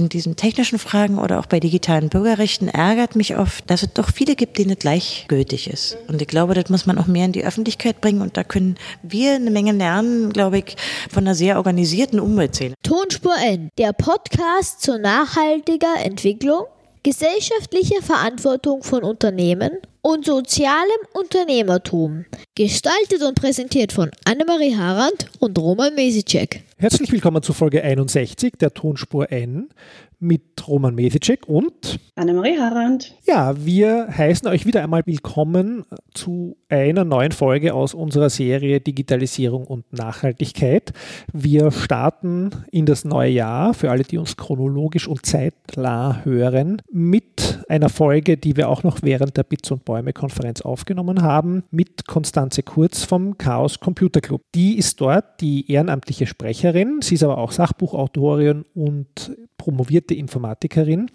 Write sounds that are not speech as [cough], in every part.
in diesen technischen Fragen oder auch bei digitalen Bürgerrechten ärgert mich oft, dass es doch viele gibt, denen es gleichgültig ist. Und ich glaube, das muss man auch mehr in die Öffentlichkeit bringen und da können wir eine Menge lernen, glaube ich, von einer sehr organisierten Umweltszene. Tonspur N, der Podcast zur nachhaltiger Entwicklung, gesellschaftlicher Verantwortung von Unternehmen und sozialem Unternehmertum. Gestaltet und präsentiert von Annemarie Harand und Roman Mesicek. Herzlich willkommen zu Folge 61 der Tonspur N mit Roman Mesicek und Annemarie Harand. Ja, wir heißen euch wieder einmal willkommen zu einer neuen Folge aus unserer Serie Digitalisierung und Nachhaltigkeit. Wir starten in das neue Jahr, für alle, die uns chronologisch und zeitnah hören, mit einer Folge, die wir auch noch während der Bits und Bäume Konferenz aufgenommen haben, mit Konstanze Kurz vom Chaos Computer Club. Die ist dort die ehrenamtliche Sprecherin, sie ist aber auch Sachbuchautorin und promovierte Informatikerin.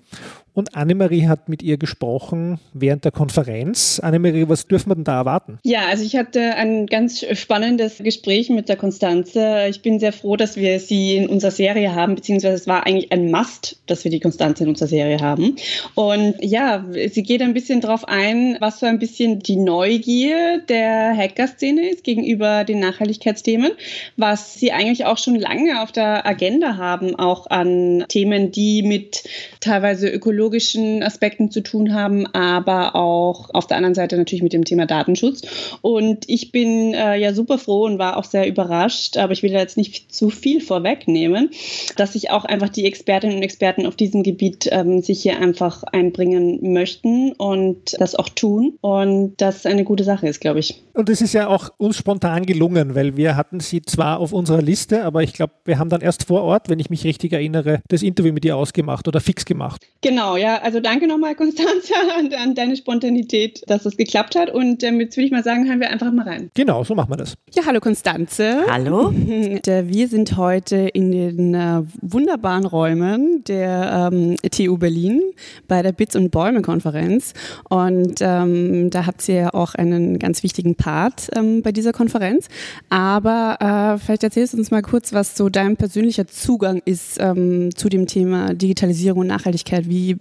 Und Annemarie hat mit ihr gesprochen während der Konferenz. Annemarie, was dürfen wir denn da erwarten? Ja, also ich hatte ein ganz spannendes Gespräch mit der Konstanze. Ich bin sehr froh, dass wir sie in unserer Serie haben, beziehungsweise es war eigentlich ein Must, dass wir die Konstanze in unserer Serie haben. Und ja, sie geht ein bisschen darauf ein, was so ein bisschen die Neugier der Hacker-Szene ist gegenüber den Nachhaltigkeitsthemen, was sie eigentlich auch schon lange auf der Agenda haben, auch an Themen, die mit teilweise ökologischen ökologischen Aspekten zu tun haben, aber auch auf der anderen Seite natürlich mit dem Thema Datenschutz. Und ich bin äh, ja super froh und war auch sehr überrascht, aber ich will jetzt nicht zu viel vorwegnehmen, dass sich auch einfach die Expertinnen und Experten auf diesem Gebiet ähm, sich hier einfach einbringen möchten und das auch tun. Und das eine gute Sache ist, glaube ich. Und es ist ja auch uns spontan gelungen, weil wir hatten sie zwar auf unserer Liste, aber ich glaube, wir haben dann erst vor Ort, wenn ich mich richtig erinnere, das Interview mit ihr ausgemacht oder fix gemacht. Genau, ja. Also danke nochmal, Konstanze, [laughs] an, an, deine Spontanität, dass das geklappt hat. Und ähm, jetzt würde ich mal sagen, hören wir einfach mal rein. Genau, so machen wir das. Ja, hallo Konstanze. Hallo. [laughs] wir sind heute in den äh, wunderbaren Räumen der ähm, TU Berlin bei der Bits und Bäume Konferenz. Und ähm, da habt ihr ja auch einen ganz wichtigen Part ähm, bei dieser Konferenz. Aber äh, vielleicht erzählst du uns mal kurz, was so dein persönlicher Zugang ist ähm, zu dem Thema Digitalisierung und Nachhaltigkeit. Wie,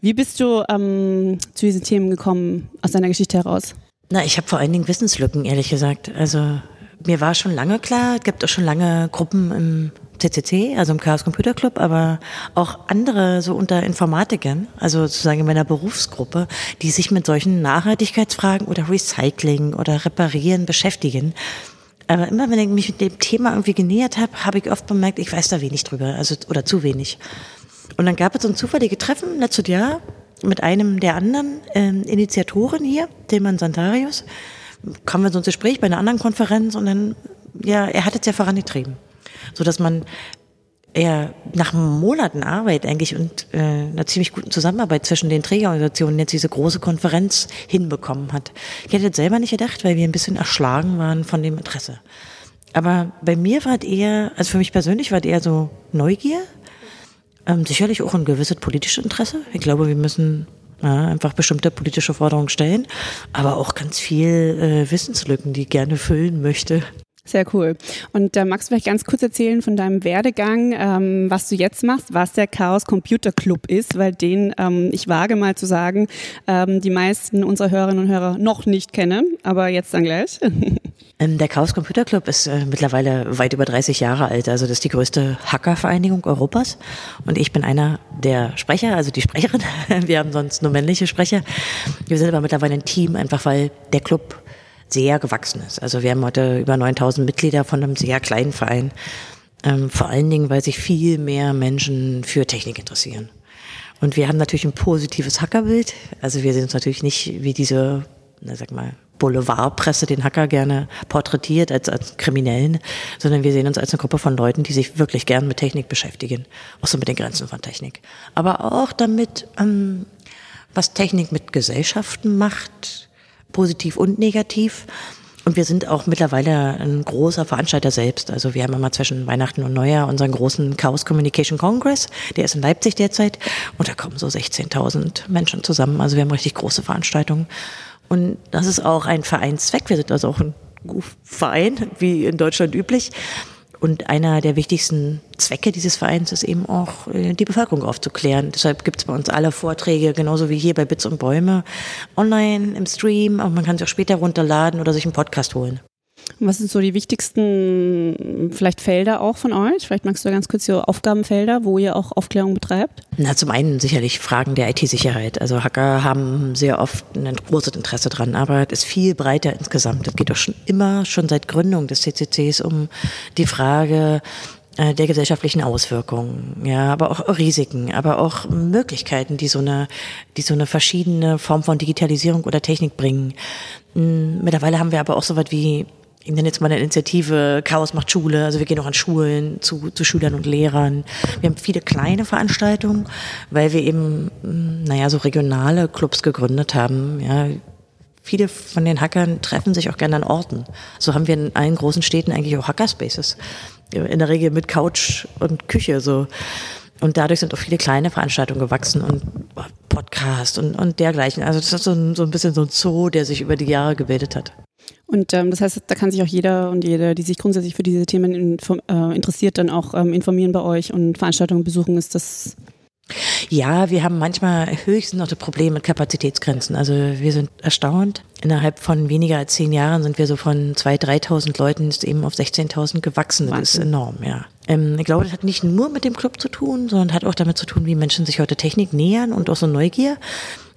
wie bist du ähm, zu diesen Themen gekommen aus deiner Geschichte heraus? Na, ich habe vor allen Dingen Wissenslücken, ehrlich gesagt. Also mir war schon lange klar, es gibt auch schon lange Gruppen im CCC, also im Chaos Computer Club, aber auch andere so unter Informatikern, also sozusagen in meiner Berufsgruppe, die sich mit solchen Nachhaltigkeitsfragen oder Recycling oder Reparieren beschäftigen. Aber immer wenn ich mich mit dem Thema irgendwie genähert habe, habe ich oft bemerkt, ich weiß da wenig drüber, also oder zu wenig. Und dann gab es so ein zufälliges Treffen letztes Jahr mit einem der anderen äh, Initiatoren hier, Tilman Santarius. Kamen wir so ins Gespräch bei einer anderen Konferenz und dann, ja, er hat es ja vorangetrieben. So dass man eher nach Monaten Arbeit eigentlich und äh, einer ziemlich guten Zusammenarbeit zwischen den Trägerorganisationen jetzt diese große Konferenz hinbekommen hat. Ich hätte es selber nicht gedacht, weil wir ein bisschen erschlagen waren von dem Interesse. Aber bei mir war es eher, also für mich persönlich war es eher so Neugier, ähm, sicherlich auch ein gewisses politisches Interesse. Ich glaube, wir müssen ja, einfach bestimmte politische Forderungen stellen, aber auch ganz viel äh, Wissenslücken, die ich gerne füllen möchte. Sehr cool. Und äh, magst du vielleicht ganz kurz erzählen von deinem Werdegang, ähm, was du jetzt machst, was der Chaos Computer Club ist, weil den, ähm, ich wage mal zu sagen, ähm, die meisten unserer Hörerinnen und Hörer noch nicht kennen, aber jetzt dann gleich. [laughs] Ähm, der Chaos Computer Club ist äh, mittlerweile weit über 30 Jahre alt. Also das ist die größte Hackervereinigung Europas. Und ich bin einer der Sprecher, also die Sprecherin. [laughs] Wir haben sonst nur männliche Sprecher. Wir sind aber mittlerweile ein Team, einfach weil der Club sehr gewachsen ist. Also wir haben heute über 9000 Mitglieder von einem sehr kleinen Verein. Ähm, vor allen Dingen, weil sich viel mehr Menschen für Technik interessieren. Und wir haben natürlich ein positives Hackerbild. Also wir sehen uns natürlich nicht wie diese, na, sag mal, Boulevardpresse den Hacker gerne porträtiert als, als Kriminellen, sondern wir sehen uns als eine Gruppe von Leuten, die sich wirklich gern mit Technik beschäftigen, auch so mit den Grenzen von Technik. Aber auch damit, ähm, was Technik mit Gesellschaften macht, positiv und negativ. Und wir sind auch mittlerweile ein großer Veranstalter selbst. Also wir haben immer zwischen Weihnachten und Neujahr unseren großen Chaos Communication Congress. Der ist in Leipzig derzeit. Und da kommen so 16.000 Menschen zusammen. Also wir haben richtig große Veranstaltungen. Und das ist auch ein Vereinszweck. Wir sind also auch ein Verein, wie in Deutschland üblich. Und einer der wichtigsten Zwecke dieses Vereins ist eben auch, äh, die Bevölkerung aufzuklären. Deshalb gibt es bei uns alle Vorträge, genauso wie hier bei Bits und Bäume, online im Stream, aber man kann sie auch später runterladen oder sich einen Podcast holen. Was sind so die wichtigsten vielleicht Felder auch von euch? Vielleicht magst du ganz kurz die Aufgabenfelder, wo ihr auch Aufklärung betreibt? Na, zum einen sicherlich Fragen der IT-Sicherheit. Also Hacker haben sehr oft ein großes Interesse dran, aber es ist viel breiter insgesamt. Es geht doch schon immer, schon seit Gründung des CCCs um die Frage, äh, der gesellschaftlichen Auswirkungen, ja, aber auch Risiken, aber auch Möglichkeiten, die so eine, die so eine verschiedene Form von Digitalisierung oder Technik bringen. Hm, mittlerweile haben wir aber auch so was wie ich nenne jetzt mal eine Initiative Chaos macht Schule. Also wir gehen auch an Schulen zu, zu Schülern und Lehrern. Wir haben viele kleine Veranstaltungen, weil wir eben, hm, naja, so regionale Clubs gegründet haben. Ja, viele von den Hackern treffen sich auch gerne an Orten. So haben wir in allen großen Städten eigentlich auch Hackerspaces. In der Regel mit Couch und Küche so. Und dadurch sind auch viele kleine Veranstaltungen gewachsen und Podcast und, und dergleichen. Also das ist so ein, so ein bisschen so ein Zoo, der sich über die Jahre gebildet hat. Und ähm, das heißt, da kann sich auch jeder und jede, die sich grundsätzlich für diese Themen äh, interessiert, dann auch ähm, informieren bei euch und Veranstaltungen besuchen. Ist das ja, wir haben manchmal höchstens noch das Problem mit Kapazitätsgrenzen. Also wir sind erstaunt. Innerhalb von weniger als zehn Jahren sind wir so von 2.000, 3.000 Leuten eben auf 16.000 gewachsen. Das Wahnsinn. ist enorm, ja. Ähm, ich glaube, das hat nicht nur mit dem Club zu tun, sondern hat auch damit zu tun, wie Menschen sich heute Technik nähern und auch so Neugier.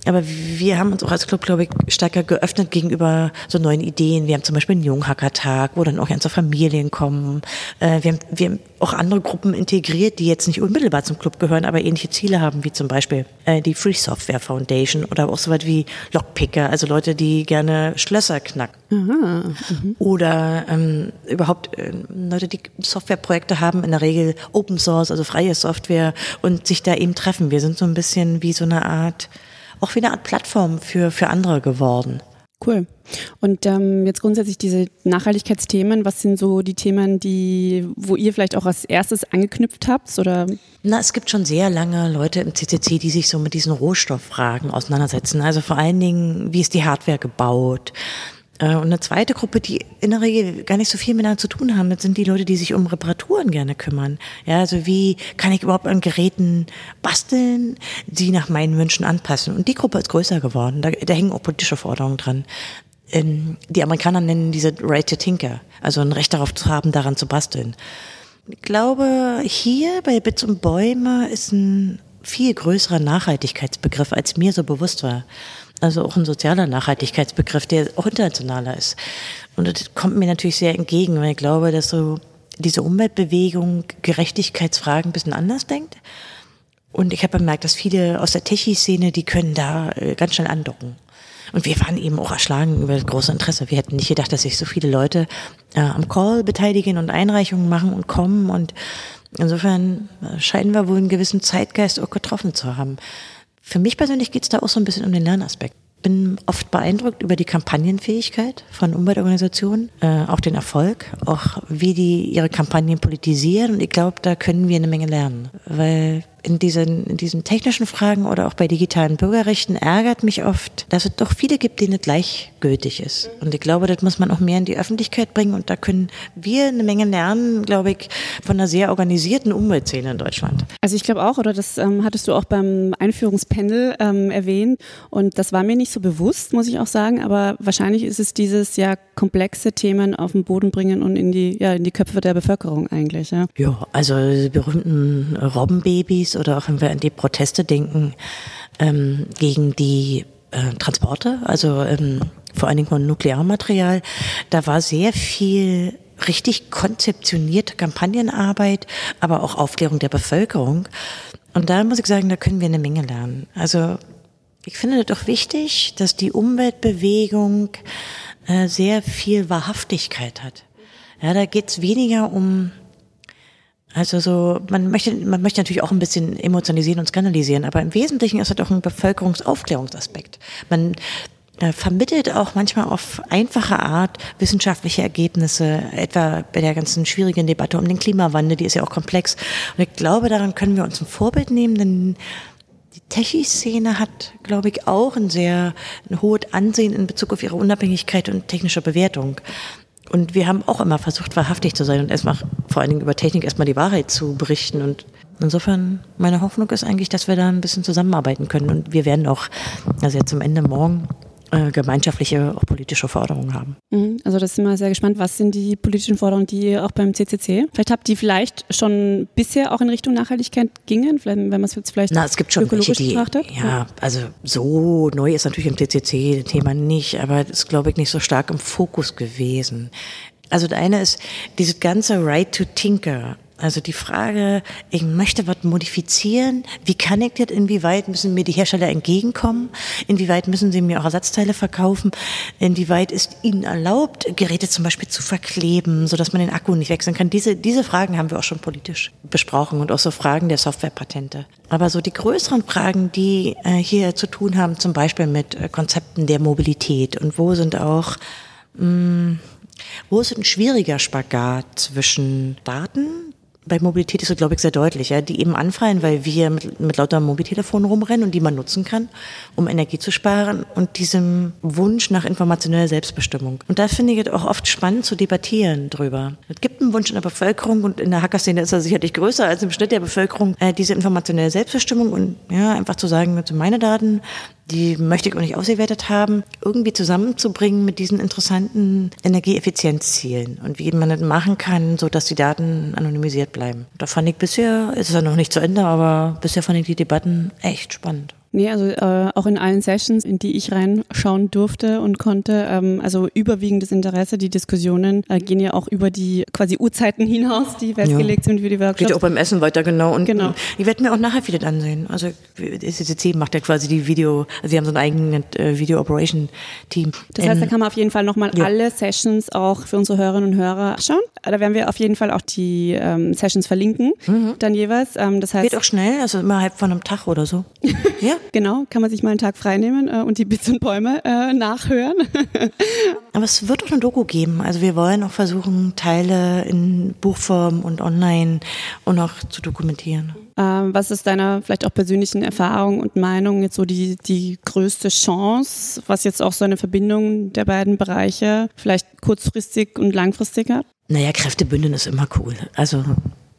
Aber wir haben uns auch als Club, glaube ich, stärker geöffnet gegenüber so neuen Ideen. Wir haben zum Beispiel einen Junghackertag, wo dann auch ganze Familien kommen. Äh, wir, haben, wir haben auch andere Gruppen integriert, die jetzt nicht unmittelbar zum Club gehören, aber ähnliche Ziele haben, wie zum Beispiel äh, die Free Software Foundation oder auch so weit wie Lockpicker, also Leute, die gerne Schlösser knacken. Aha, mhm. Oder ähm, überhaupt äh, Leute, die Softwareprojekte haben, in der Regel Open Source, also freie Software und sich da eben treffen. Wir sind so ein bisschen wie so eine Art auch wie eine Art Plattform für, für andere geworden. Cool. Und ähm, jetzt grundsätzlich diese Nachhaltigkeitsthemen, was sind so die Themen, die, wo ihr vielleicht auch als erstes angeknüpft habt? Oder? Na, es gibt schon sehr lange Leute im CCC, die sich so mit diesen Rohstofffragen auseinandersetzen. Also vor allen Dingen, wie ist die Hardware gebaut? Äh, und eine zweite Gruppe, die in der Regel gar nicht so viel miteinander zu tun haben, sind die Leute, die sich um Reparaturen gerne kümmern. Ja, also wie kann ich überhaupt an Geräten basteln, die nach meinen Wünschen anpassen? Und die Gruppe ist größer geworden. Da, da hängen auch politische Forderungen dran. Ähm, die Amerikaner nennen diese Right to Tinker, also ein Recht darauf zu haben, daran zu basteln. Ich glaube, hier bei Bits und Bäume ist ein viel größerer Nachhaltigkeitsbegriff, als mir so bewusst war also auch ein sozialer Nachhaltigkeitsbegriff, der auch internationaler ist. Und das kommt mir natürlich sehr entgegen, weil ich glaube, dass so diese Umweltbewegung Gerechtigkeitsfragen ein bisschen anders denkt. Und ich habe bemerkt, dass viele aus der Techie-Szene, die können da äh, ganz schnell andocken. Und wir waren eben auch erschlagen über das große Interesse. Wir hätten nicht gedacht, dass sich so viele Leute äh, am Call beteiligen und Einreichungen machen und kommen. Und insofern äh, scheinen wir wohl einen gewissen Zeitgeist auch getroffen zu haben. Für mich persönlich geht es da auch so ein bisschen um den Lernaspekt. Bin oft beeindruckt über die Kampagnenfähigkeit von Umweltorganisationen, äh, auch den Erfolg, auch wie die ihre Kampagnen politisieren. Und ich glaube, da können wir eine Menge lernen, weil in diesen, in diesen technischen Fragen oder auch bei digitalen Bürgerrechten ärgert mich oft, dass es doch viele gibt, denen es gleichgültig ist. Und ich glaube, das muss man auch mehr in die Öffentlichkeit bringen und da können wir eine Menge lernen, glaube ich, von einer sehr organisierten Umweltszene in Deutschland. Also ich glaube auch, oder das ähm, hattest du auch beim Einführungspanel ähm, erwähnt und das war mir nicht so bewusst, muss ich auch sagen, aber wahrscheinlich ist es dieses ja komplexe Themen auf den Boden bringen und in die, ja, in die Köpfe der Bevölkerung eigentlich. Ja, ja also die berühmten Robbenbabys Nazis oder auch wenn wir an die Proteste denken ähm, gegen die äh, Transporte, also ähm, vor allen Dingen von Nuklearmaterial, da war sehr viel richtig konzeptionierte Kampagnenarbeit, aber auch Aufklärung der Bevölkerung. Und da muss ich sagen, da können wir eine Menge lernen. Also ich finde es doch wichtig, dass die Umweltbewegung äh, sehr viel Wahrhaftigkeit hat. Ja, da geht es weniger um also so, man möchte, man möchte natürlich auch ein bisschen emotionalisieren und skandalisieren, aber im Wesentlichen ist es doch ein Bevölkerungsaufklärungsaspekt. Man äh, vermittelt auch manchmal auf einfache Art wissenschaftliche Ergebnisse, etwa bei der ganzen schwierigen Debatte um den Klimawandel, die ist ja auch komplex. Und ich glaube, daran können wir uns ein Vorbild nehmen, denn die Techie-Szene hat, glaube ich, auch ein sehr ein hohes Ansehen in Bezug auf ihre Unabhängigkeit und technische Bewertung. Und wir haben auch immer versucht, wahrhaftig zu sein und erstmal vor allen Dingen über Technik erstmal die Wahrheit zu berichten. Und insofern, meine Hoffnung ist eigentlich, dass wir da ein bisschen zusammenarbeiten können. Und wir werden auch, also jetzt zum Ende morgen, äh, gemeinschaftliche, auch politische Forderungen haben. Mhm. Also das sind wir sehr gespannt. Was sind die politischen Forderungen, die auch beim CCC? Vielleicht habt ihr vielleicht schon bisher auch in Richtung Nachhaltigkeit gingen, wenn man es jetzt vielleicht Na, es gibt schon ökologisch welche, die, betrachtet? ja, also so neu ist natürlich im CCC das Thema nicht, aber das ist, glaube ich, nicht so stark im Fokus gewesen. Also das eine ist dieses ganze Right to Tinker. Also die Frage, ich möchte was modifizieren, wie kann ich das, inwieweit müssen mir die Hersteller entgegenkommen, inwieweit müssen sie mir auch Ersatzteile verkaufen, inwieweit ist ihnen erlaubt, Geräte zum Beispiel zu verkleben, sodass man den Akku nicht wechseln kann. Diese, diese Fragen haben wir auch schon politisch besprochen und auch so Fragen der Softwarepatente. Aber so die größeren Fragen, die äh, hier zu tun haben, zum Beispiel mit äh, Konzepten der Mobilität und wo sind auch mh, wo ist ein schwieriger Spagat zwischen Daten, bei Mobilität ist es, glaube ich, sehr deutlich, ja, die eben anfallen, weil wir mit, mit lauter Mobiltelefonen rumrennen und die man nutzen kann, um Energie zu sparen und diesem Wunsch nach informationeller Selbstbestimmung. Und da finde ich es auch oft spannend zu debattieren drüber. Es gibt einen Wunsch in der Bevölkerung und in der Hackerszene ist er sicherlich größer als im Schnitt der Bevölkerung, äh, diese informationelle Selbstbestimmung und ja, einfach zu sagen, das meine Daten, die möchte ich auch nicht ausgewertet haben, irgendwie zusammenzubringen mit diesen interessanten Energieeffizienzzielen und wie man das machen kann, so dass die Daten anonymisiert bleiben. Da fand ich bisher, ist ja noch nicht zu Ende, aber bisher fand ich die Debatten echt spannend. Nee, also äh, auch in allen Sessions, in die ich reinschauen durfte und konnte, ähm, also überwiegendes Interesse, die Diskussionen äh, gehen ja auch über die quasi Uhrzeiten hinaus, die festgelegt sind für die Workshops. Geht auch beim Essen weiter, genau. Und Genau. ich werde mir auch nachher viele ansehen. Also CCC macht ja quasi die Video, also sie haben so ein eigenes äh, Video Operation Team. Das heißt, da Ähm, kann man auf jeden Fall nochmal ja. alle Sessions auch für unsere Hörerinnen und Hörer schauen. Da werden wir auf jeden Fall auch die ähm, Sessions verlinken, dann jeweils. Ähm, das heißt, Mhm. geht auch schnell, also innerhalb von einem Tag oder so. [laughs] ja. Genau, kann man sich mal einen Tag freinehmen äh, und die Bits und Bäume äh, nachhören. [laughs] Aber es wird auch eine Doku geben. Also wir wollen auch versuchen, Teile in Buchform und online und auch zu dokumentieren. Ähm, was ist deiner vielleicht auch persönlichen Erfahrung und Meinung jetzt so die, die größte Chance, was jetzt auch so eine Verbindung der beiden Bereiche vielleicht kurzfristig und langfristig hat? Naja, Kräfte bündeln ist immer cool. Also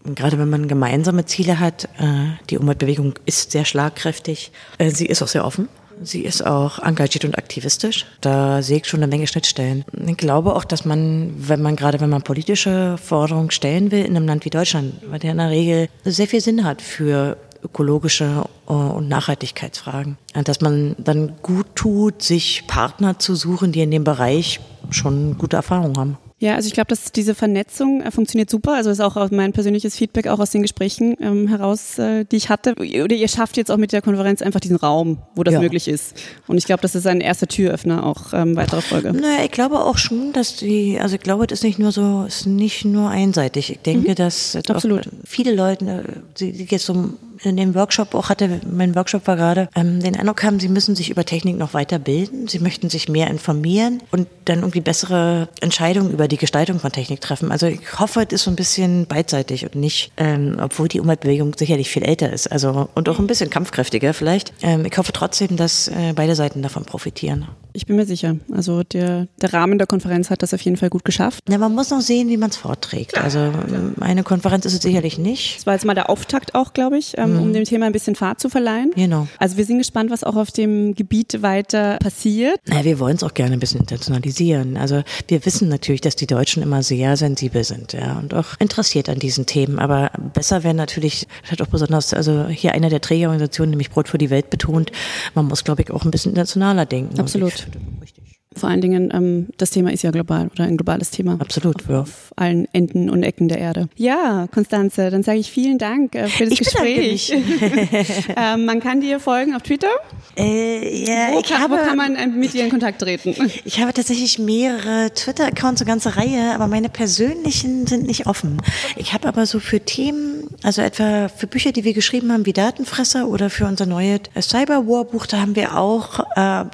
gerade wenn man gemeinsame Ziele hat, äh, die Umweltbewegung ist sehr schlagkräftig. Äh, sie ist auch sehr offen. Sie ist auch engagiert und aktivistisch. Da sehe ich schon eine Menge Schnittstellen. Ich glaube auch, dass man, wenn man gerade, wenn man politische Forderungen stellen will in einem Land wie Deutschland, weil der in der Regel sehr viel Sinn hat für ökologische äh, und Nachhaltigkeitsfragen. Dass man dann gut tut, sich Partner zu suchen, die in dem Bereich schon gute Erfahrungen haben. Ja, also ich glaube, dass diese Vernetzung äh, funktioniert super. Also ist auch mein persönliches Feedback auch aus den Gesprächen ähm, heraus, äh, die ich hatte. Oder ihr schafft jetzt auch mit der Konferenz einfach diesen Raum, wo das Ja. möglich ist. Und ich glaube, das ist ein erster Türöffner auch ähm, weiterer Folge. Naja, ich glaube auch schon, dass die, also ich glaube, das ist nicht nur so, ist nicht nur einseitig. Ich denke, dass es Absolut. Auch viele Leute, äh, die die jetzt so in dem Workshop auch hatte, mein Workshop war gerade, ähm, den Eindruck haben, sie müssen sich über Technik noch weiterbilden, sie möchten sich mehr informieren und dann irgendwie bessere Entscheidungen über die Gestaltung von Technik treffen. Also ich hoffe, es ist so ein bisschen beidseitig und nicht, ähm, obwohl die Umweltbewegung sicherlich viel älter ist, also und auch ein bisschen kampfkräftiger vielleicht. Ähm, ich hoffe trotzdem, dass äh, beide Seiten davon profitieren. Ich bin mir sicher. Also der, der Rahmen der Konferenz hat das auf jeden Fall gut geschafft. Ja, man muss noch sehen, wie man es vorträgt. Also eine Konferenz ist es sicherlich nicht. Das war jetzt mal der Auftakt auch, glaube ich, ähm, um dem Thema ein bisschen Fahrt zu verleihen. Genau. Also wir sind gespannt, was auch auf dem Gebiet weiter passiert. Naja, wir wollen es auch gerne ein bisschen internationalisieren. Also wir wissen natürlich, dass die Deutschen immer sehr sensibel sind ja, und auch interessiert an diesen Themen. Aber besser wäre natürlich, das hat auch besonders, also hier einer der Trägerorganisationen, nämlich Brot für die Welt betont, man muss, glaube ich, auch ein bisschen internationaler denken. Absolut. Ich- Richtig. Vor allen Dingen, ähm, das Thema ist ja global oder ein globales Thema. Absolut, ja. Auf allen Enden und Ecken der Erde. Ja, Konstanze, dann sage ich vielen Dank äh, für das Ich Gespräch. [laughs] ähm, man kann dir folgen auf Twitter. Äh, ja, Wo, ich kann, habe, wo kann man äh, mit dir in Kontakt treten? [laughs] Ich habe tatsächlich mehrere Twitter-Accounts, eine ganze Reihe, aber meine persönlichen sind nicht offen. Ich habe aber so für Themen, also etwa für Bücher, die wir geschrieben haben, wie Datenfresser oder für unser neues Cyberwar-Buch, da haben wir auch äh,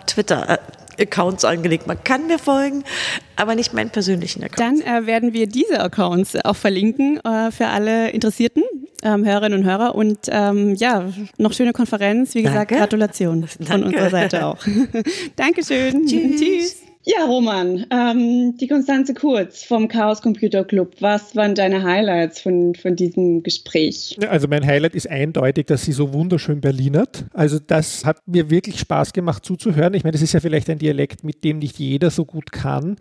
Twitter-Accounts angelegt. Man kann mir folgen, aber nicht meinen persönlichen Account. Dann äh, werden wir diese Accounts auch verlinken äh, für alle Interessierten, ähm, Hörerinnen und Hörer. Und ähm, ja, noch schöne Konferenz. Wie gesagt, Danke. Gratulation von Danke. unserer Seite auch. [laughs] Dankeschön. Tschüss. Tschüss. Ja, Roman, ähm, die Konstanze Kurz vom Chaos Computer Club. Was waren deine Highlights von, von diesem Gespräch? Also mein Highlight ist eindeutig, dass sie so wunderschön Berlinert. Also das hat mir wirklich Spaß gemacht zuzuhören. Ich meine, das ist ja vielleicht ein Dialekt, mit dem nicht jeder so gut kann,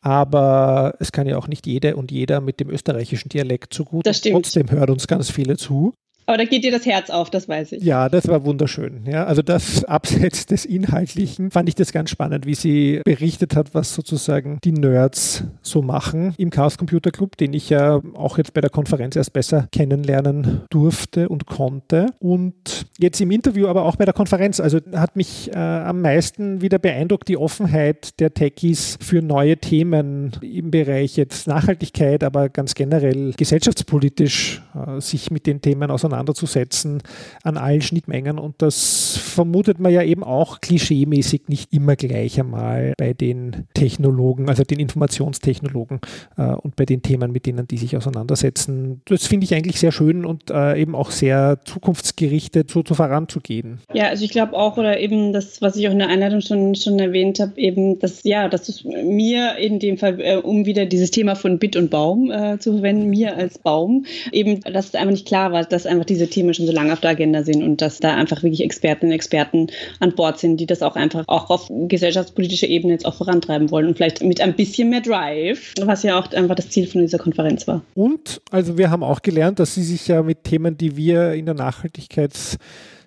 aber es kann ja auch nicht jede und jeder mit dem österreichischen Dialekt so gut. Das stimmt. Trotzdem hört uns ganz viele zu. Aber da geht dir das Herz auf, das weiß ich. Ja, das war wunderschön. Ja, also das [laughs] abseits des Inhaltlichen fand ich das ganz spannend, wie sie berichtet hat, was sozusagen die Nerds so machen im Chaos Computer Club, den ich ja auch jetzt bei der Konferenz erst besser kennenlernen durfte und konnte. Und jetzt im Interview, aber auch bei der Konferenz, also hat mich äh, am meisten wieder beeindruckt die Offenheit der Techies für neue Themen im Bereich jetzt Nachhaltigkeit, aber ganz generell gesellschaftspolitisch äh, sich mit den Themen auseinanderzusetzen auseinanderzusetzen an allen Schnittmengen. Und das vermutet man ja eben auch klischeemäßig nicht immer gleich einmal bei den Technologen, also den Informationstechnologen äh, und bei den Themen, mit denen die sich auseinandersetzen. Das finde ich eigentlich sehr schön und äh, eben auch sehr zukunftsgerichtet so, so voranzugehen. Ja, also ich glaube auch, oder eben das, was ich auch in der Einleitung schon, schon erwähnt habe, eben, dass, ja, dass es mir in dem Fall, äh, um wieder dieses Thema von Bit und Baum äh, zu verwenden, mir als Baum, eben, dass es einfach nicht klar war, dass einfach einfach diese Themen schon so lange auf der Agenda sind und dass da einfach wirklich Expertinnen und Experten an Bord sind, die das auch einfach auch auf gesellschaftspolitischer Ebene jetzt auch vorantreiben wollen und vielleicht mit ein bisschen mehr Drive, was ja auch einfach das Ziel von dieser Konferenz war. Und also wir haben auch gelernt, dass sie sich ja mit Themen, die wir in der Nachhaltigkeits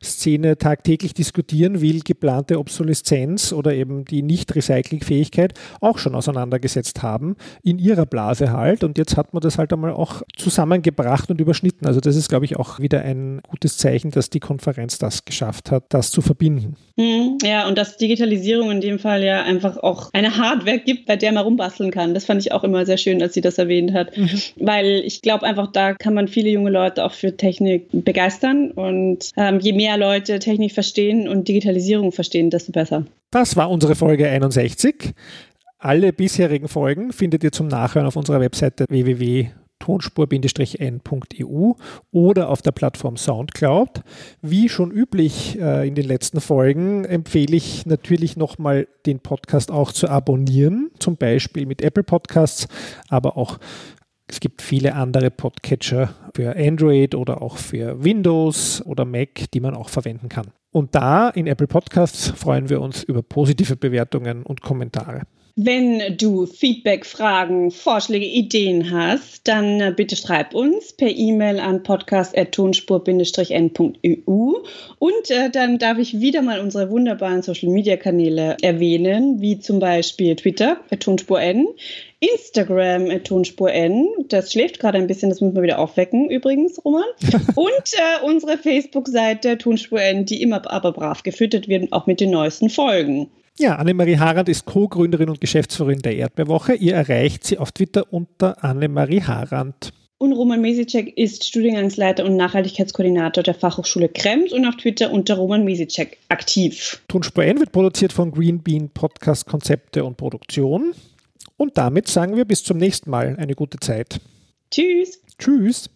Szene tagtäglich diskutieren will, geplante Obsoleszenz oder eben die Nicht-Recyclingfähigkeit auch schon auseinandergesetzt haben, in ihrer Blase halt. Und jetzt hat man das halt einmal auch zusammengebracht und überschnitten. Also das ist, glaube ich, auch wieder ein gutes Zeichen, dass die Konferenz das geschafft hat, das zu verbinden. Mhm, ja, und dass Digitalisierung in dem Fall ja einfach auch eine Hardware gibt, bei der man rumbasteln kann. Das fand ich auch immer sehr schön, als sie das erwähnt hat. Mhm. Weil ich glaube einfach, da kann man viele junge Leute auch für Technik begeistern. Und ähm, je mehr Leute Technik verstehen und Digitalisierung verstehen, desto besser. Das war unsere Folge 61. Alle bisherigen Folgen findet ihr zum Nachhören auf unserer Webseite www tonspur-n.eu oder auf der Plattform Soundcloud. Wie schon üblich äh, in den letzten Folgen empfehle ich natürlich nochmal den Podcast auch zu abonnieren, zum Beispiel mit Apple Podcasts, aber auch es gibt viele andere Podcatcher für Android oder auch für Windows oder Mac, die man auch verwenden kann. Und da in Apple Podcasts freuen wir uns über positive Bewertungen und Kommentare. Wenn du Feedback, Fragen, Vorschläge, Ideen hast, dann äh, bitte schreib uns per E-Mail an podcast.tonspur-n.eu und äh, dann darf ich wieder mal unsere wunderbaren Social-Media-Kanäle erwähnen, wie zum Beispiel Twitter, tonspur-n, Instagram tonspur-n, das schläft gerade ein bisschen, das müssen wir wieder aufwecken übrigens, Roman, [laughs] und äh, unsere Facebook-Seite tonspur-n, die immer aber brav gefüttert wird, auch mit den neuesten Folgen. Ja, Annemarie Harand ist Co-Gründerin und Geschäftsführerin der Erdbeerwoche. Ihr erreicht sie auf Twitter unter Annemarie Harand. Und Roman Mesicek ist Studiengangsleiter und Nachhaltigkeitskoordinator der Fachhochschule Krems und auf Twitter unter Roman Mesicek aktiv. Tonspur N wird produziert von Green Bean Podcast Konzepte und Produktion. Und damit sagen wir bis zum nächsten Mal eine gute Zeit. Tschüss. Tschüss.